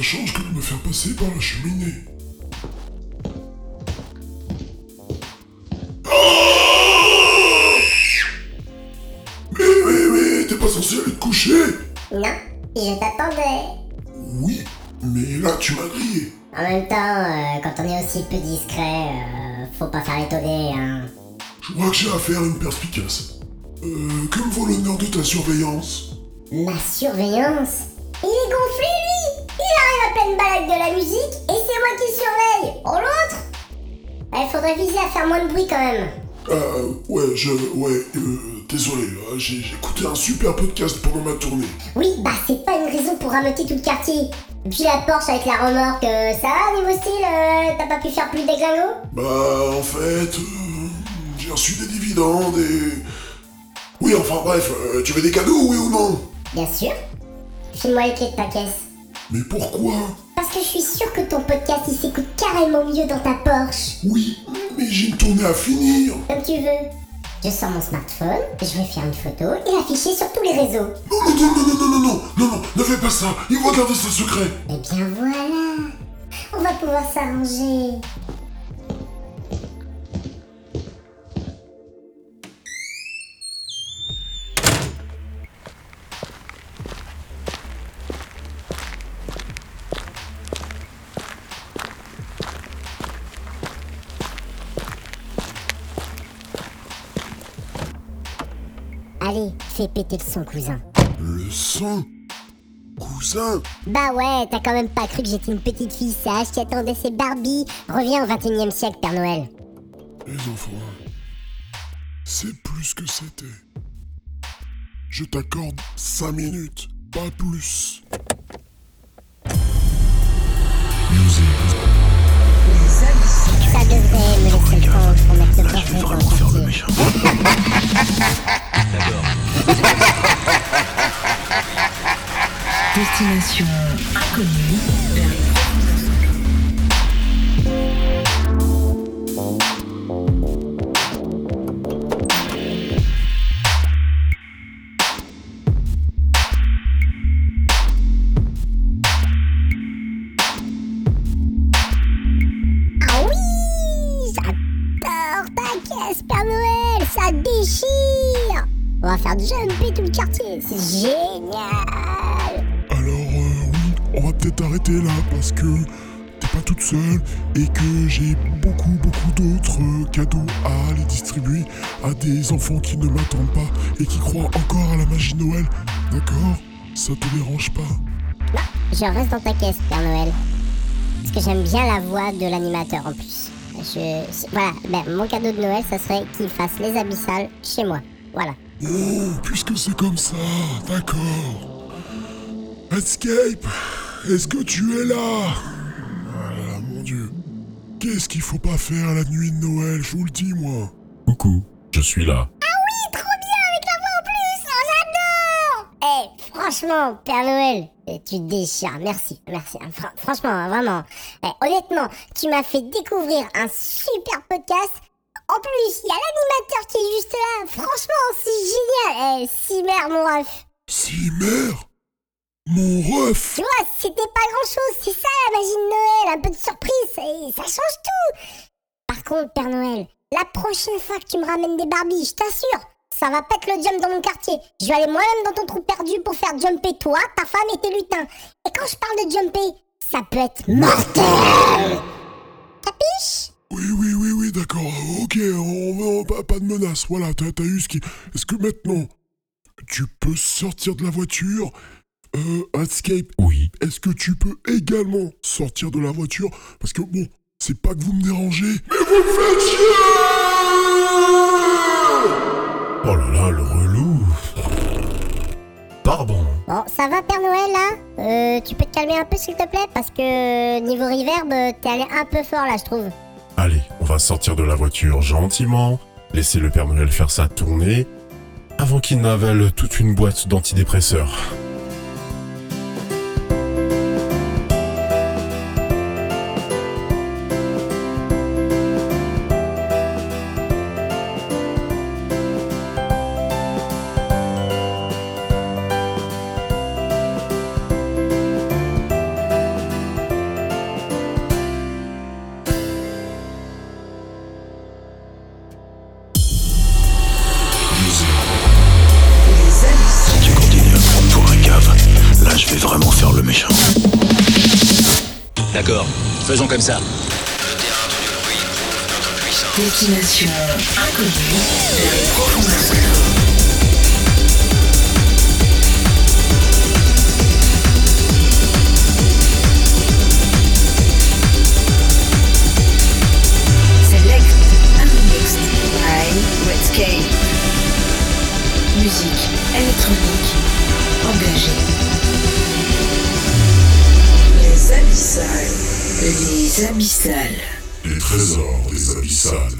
faire passer par la cheminée. Ah mais, mais, mais, t'es pas censé aller te coucher Non, je t'attendais. Oui, mais là tu m'as grillé. En même temps, euh, quand on est aussi peu discret, euh, faut pas faire étonner, hein. Je crois que j'ai affaire à une perspicace. Euh, que me vaut l'honneur de ta surveillance? Ma surveillance? Balade de la musique, et c'est moi qui le surveille Oh, l'autre Il faudrait viser à faire moins de bruit, quand même. Euh, ouais, je... Ouais, euh, désolé, j'ai écouté un super podcast pendant ma tournée. Oui, bah c'est pas une raison pour rameuter tout le quartier. Puis la Porsche avec la remorque, euh, ça va niveau style euh, T'as pas pu faire plus d'exlingo Bah, en fait, euh, j'ai reçu des dividendes et... Oui, enfin bref, tu veux des cadeaux, oui ou non? Bien sûr. File-moi les clés de ta caisse. Mais pourquoi Parce que je suis sûre que ton podcast il s'écoute carrément mieux dans ta Porsche. Oui, mais j'ai une tournée à finir. Comme tu veux. Je sors mon smartphone, je vais faire une photo et l'afficher sur tous les réseaux. Non, non, non, non, non, non, non, non, non, ne fais pas ça, ils vont garder ce secret. Eh bien voilà. On va pouvoir s'arranger. Allez, fais péter le son, cousin. Le son? Cousin? Bah ouais, t'as quand même pas cru que j'étais une petite fille sage qui attendait ses Barbie. Reviens au 21 e siècle, Père Noël. Les enfants, c'est plus que c'était. Je t'accorde 5 minutes, pas plus. Ça devrait me laisser le temps pour mettre le perfect dans le quartier. Ça déchire. On va faire jumper tout le quartier, c'est génial peut-être arrêter là parce que t'es pas toute seule et que j'ai beaucoup, beaucoup d'autres cadeaux à aller distribuer à des enfants qui ne m'attendent pas et qui croient encore à la magie de Noël. D'accord? Ça te dérange pas? Je reste dans ta caisse, Père Noël. Parce que j'aime bien la voix de l'animateur en plus. Je... Voilà, ben, mon cadeau de Noël, ça serait qu'il fasse les abyssales chez moi. Voilà. Oh, puisque c'est comme ça, d'accord. Escape, est-ce que tu es là? Ah là là, mon dieu. Qu'est-ce qu'il faut pas faire à la nuit de Noël, je vous le dis, moi. Coucou, je suis là. Trop bien avec la voix en plus oh, J'adore Eh, franchement, Père Noël, eh, tu te déchires. Merci, merci. hein, fran- franchement, hein, vraiment. Eh, honnêtement, tu m'as fait découvrir un super podcast. En plus, il y a l'animateur qui est juste là. Franchement, c'est génial. Eh, Cimer, mon ref. Cimer Mon ref Tu vois, c'était pas grand chose. C'est ça la magie de Noël. Un peu de surprise. Et ça change tout. Par contre, Père Noël, la prochaine fois que tu me ramènes des Barbies, je t'assure, ça va pas être le jump dans mon quartier. Je vais aller moi-même dans ton trou perdu pour faire jumper toi, ta femme et tes lutins. Et quand je parle de jumper, ça peut être mortel. Capiche Oui, oui, oui, oui, d'accord. Ok, on, on- pas, pas de menace. Voilà, t'as t'as eu ce qui... Est-ce que maintenant, tu peux sortir de la voiture Euh, Escape, Oui. est-ce que tu peux également sortir de la voiture? Parce que bon, c'est pas que vous me dérangez, mais vous me faites chier Oh là là, le relou. Pardon. Bon, ça va Père Noël là? Euh, tu peux te calmer un peu s'il te plaît? Parce que niveau reverb, t'es allé un peu fort là, je trouve. Allez, on va sortir de la voiture gentiment, laisser le Père Noël faire sa tournée, avant qu'il n'avale toute une boîte d'antidépresseurs. D'accord, faisons comme ça. Destination inconnue abyssales. Les trésors des abyssales.